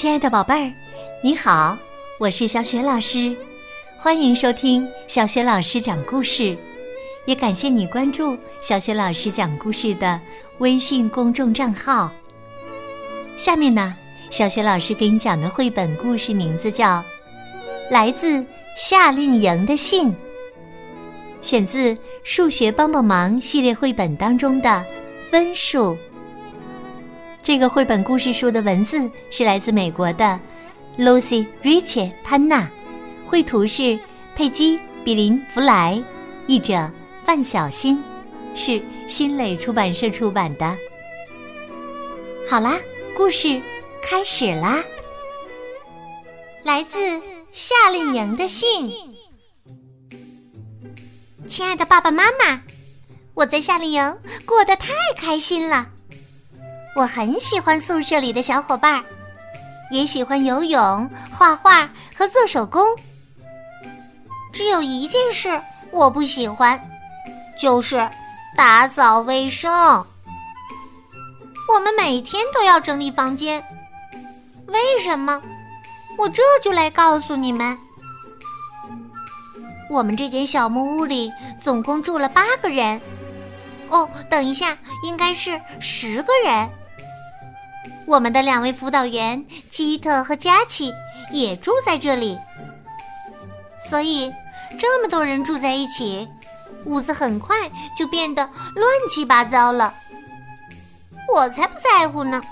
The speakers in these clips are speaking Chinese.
亲爱的宝贝儿，你好，我是小雪老师，欢迎收听小雪老师讲故事，也感谢你关注小雪老师讲故事的微信公众账号。下面呢，小雪老师给你讲的绘本故事名字叫《来自夏令营的信》，选自《数学帮帮忙》系列绘本当中的分数。这个绘本故事书的文字是来自美国的 Lucy Richie 潘娜，绘图是佩姬比林弗莱，译者范小新，是新蕾出版社出版的。好啦，故事开始啦！来自夏令营的信，亲爱的爸爸妈妈，我在夏令营过得太开心了。我很喜欢宿舍里的小伙伴，也喜欢游泳、画画和做手工。只有一件事我不喜欢，就是打扫卫生。我们每天都要整理房间，为什么？我这就来告诉你们。我们这间小木屋里总共住了八个人。哦，等一下，应该是十个人。我们的两位辅导员基特和佳琪也住在这里，所以这么多人住在一起，屋子很快就变得乱七八糟了。我才不在乎呢，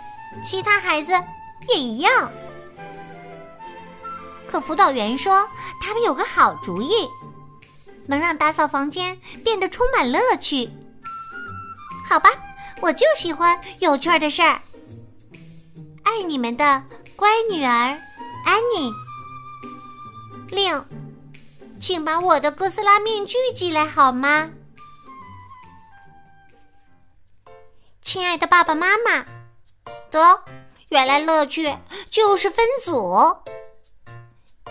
其他孩子也一样。可辅导员说他们有个好主意，能让打扫房间变得充满乐趣。好吧，我就喜欢有趣的事儿。爱你们的乖女儿安妮。令，请把我的哥斯拉面具寄来好吗？亲爱的爸爸妈妈，得，原来乐趣就是分组。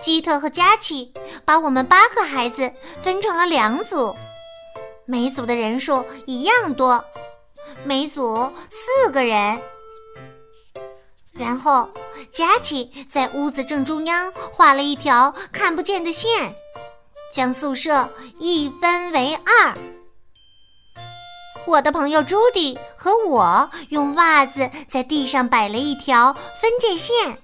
基特和佳琪把我们八个孩子分成了两组，每组的人数一样多，每组四个人。然后，佳琪在屋子正中央画了一条看不见的线，将宿舍一分为二。我的朋友朱迪和我用袜子在地上摆了一条分界线，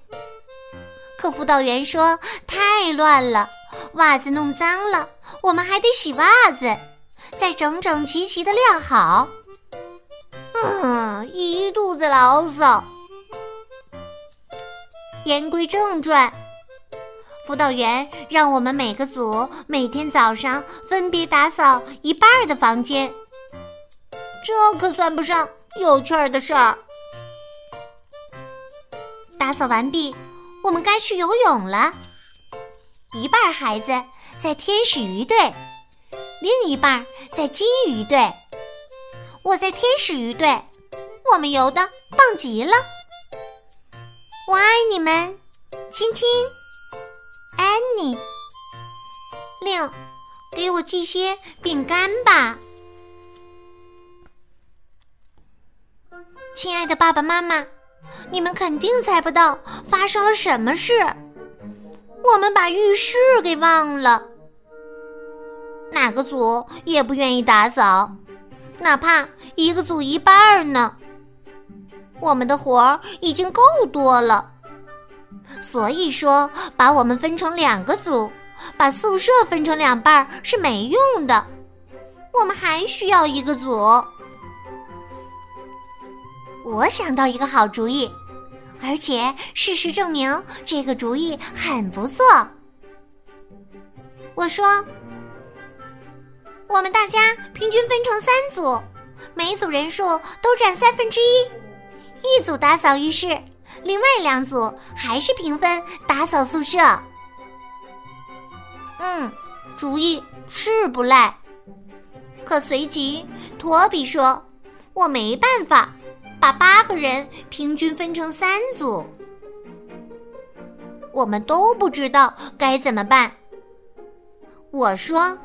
可辅导员说太乱了，袜子弄脏了，我们还得洗袜子，再整整齐齐的晾好。嗯，一肚子牢骚。言归正传，辅导员让我们每个组每天早上分别打扫一半的房间，这可算不上有趣儿的事儿。打扫完毕，我们该去游泳了。一半孩子在天使鱼队，另一半在金鱼队。我在天使鱼队，我们游的棒极了。我爱你们，亲亲，安妮。六，给我寄些饼干吧，亲爱的爸爸妈妈，你们肯定猜不到发生了什么事。我们把浴室给忘了，哪个组也不愿意打扫，哪怕一个组一半呢。我们的活儿已经够多了，所以说把我们分成两个组，把宿舍分成两半是没用的。我们还需要一个组。我想到一个好主意，而且事实证明这个主意很不错。我说，我们大家平均分成三组，每组人数都占三分之一。一组打扫浴室，另外两组还是平分打扫宿舍。嗯，主意是不赖。可随即，托比说：“我没办法把八个人平均分成三组，我们都不知道该怎么办。”我说。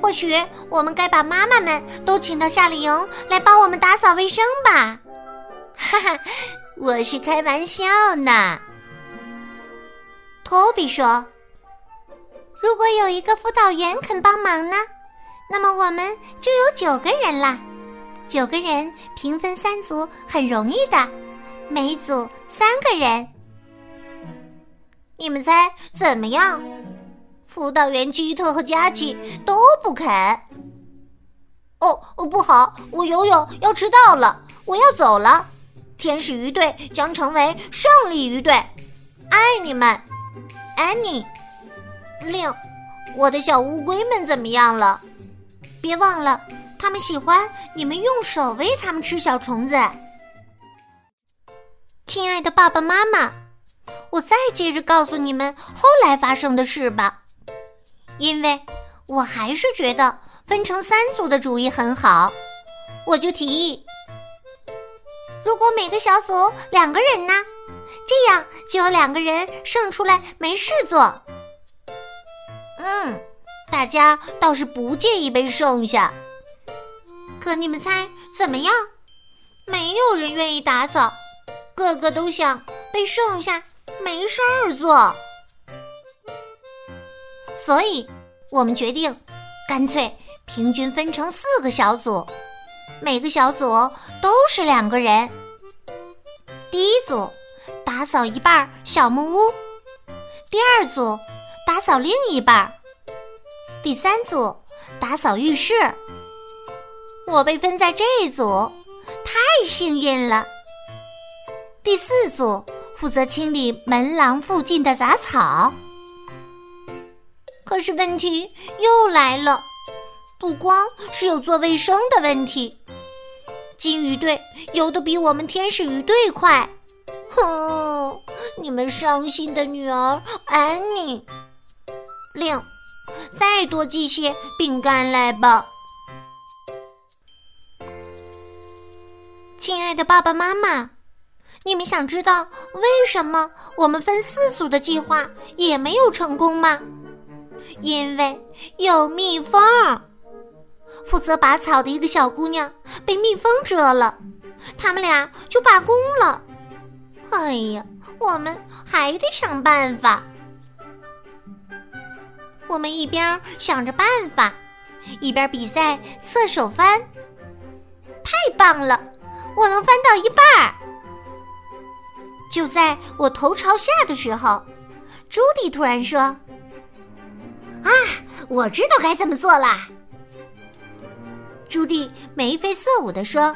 或许我们该把妈妈们都请到夏令营来帮我们打扫卫生吧。哈哈，我是开玩笑呢。托比说：“如果有一个辅导员肯帮忙呢，那么我们就有九个人了。九个人平分三组很容易的，每组三个人。你们猜怎么样？”辅导员基特和佳琪都不肯。哦哦，不好，我游泳要迟到了，我要走了。天使鱼队将成为胜利鱼队，爱你们，安妮。令，我的小乌龟们怎么样了？别忘了，他们喜欢你们用手喂它们吃小虫子。亲爱的爸爸妈妈，我再接着告诉你们后来发生的事吧。因为我还是觉得分成三组的主意很好，我就提议：如果每个小组两个人呢，这样就有两个人剩出来没事做。嗯，大家倒是不介意被剩下。可你们猜怎么样？没有人愿意打扫，个个都想被剩下没事儿做。所以，我们决定，干脆平均分成四个小组，每个小组都是两个人。第一组打扫一半小木屋，第二组打扫另一半，第三组打扫浴室。我被分在这一组，太幸运了。第四组负责清理门廊附近的杂草。可是问题又来了，不光是有做卫生的问题，金鱼队游得比我们天使鱼队快。哼，你们伤心的女儿安妮，令再多寄些饼干来吧。亲爱的爸爸妈妈，你们想知道为什么我们分四组的计划也没有成功吗？因为有蜜蜂，负责拔草的一个小姑娘被蜜蜂蛰了，他们俩就罢工了。哎呀，我们还得想办法。我们一边想着办法，一边比赛侧手翻。太棒了，我能翻到一半儿。就在我头朝下的时候，朱迪突然说。啊，我知道该怎么做了。朱棣眉飞色舞地说：“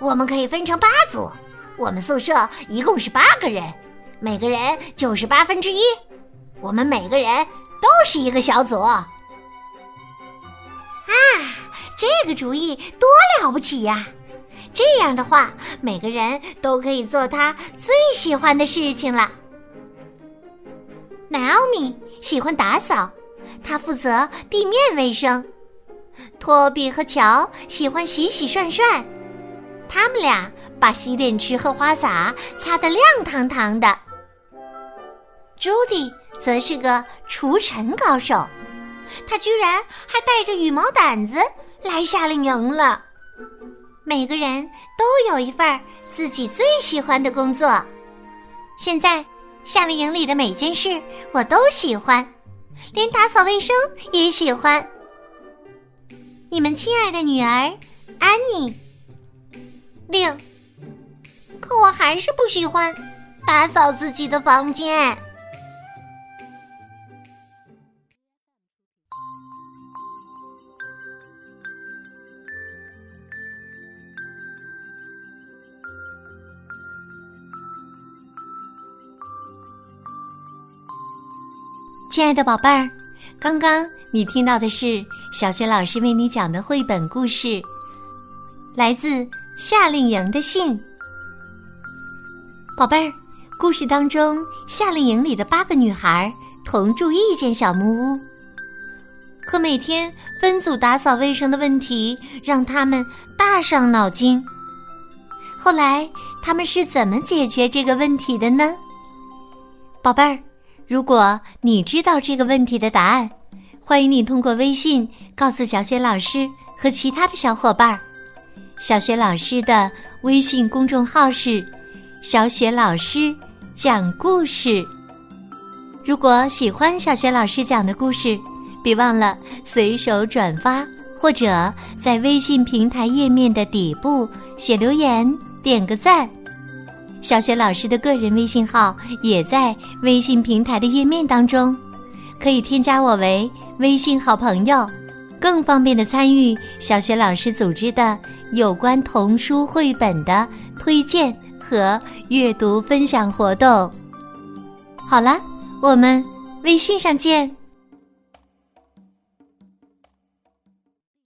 我们可以分成八组，我们宿舍一共是八个人，每个人就是八分之一，我们每个人都是一个小组。”啊，这个主意多了不起呀！这样的话，每个人都可以做他最喜欢的事情了。南奥米喜欢打扫。他负责地面卫生，托比和乔喜欢洗洗涮涮，他们俩把洗脸池和花洒擦得亮堂堂的。朱迪则是个除尘高手，他居然还带着羽毛掸子来夏令营了。每个人都有一份自己最喜欢的工作，现在夏令营里的每件事我都喜欢。连打扫卫生也喜欢。你们亲爱的女儿安妮，六，可我还是不喜欢打扫自己的房间。亲爱的宝贝儿，刚刚你听到的是小学老师为你讲的绘本故事，来自夏令营的信。宝贝儿，故事当中夏令营里的八个女孩同住一间小木屋，可每天分组打扫卫生的问题让他们大伤脑筋。后来他们是怎么解决这个问题的呢？宝贝儿。如果你知道这个问题的答案，欢迎你通过微信告诉小雪老师和其他的小伙伴。小雪老师的微信公众号是“小雪老师讲故事”。如果喜欢小雪老师讲的故事，别忘了随手转发，或者在微信平台页面的底部写留言，点个赞。小雪老师的个人微信号也在微信平台的页面当中，可以添加我为微信好朋友，更方便的参与小雪老师组织的有关童书绘本的推荐和阅读分享活动。好了，我们微信上见。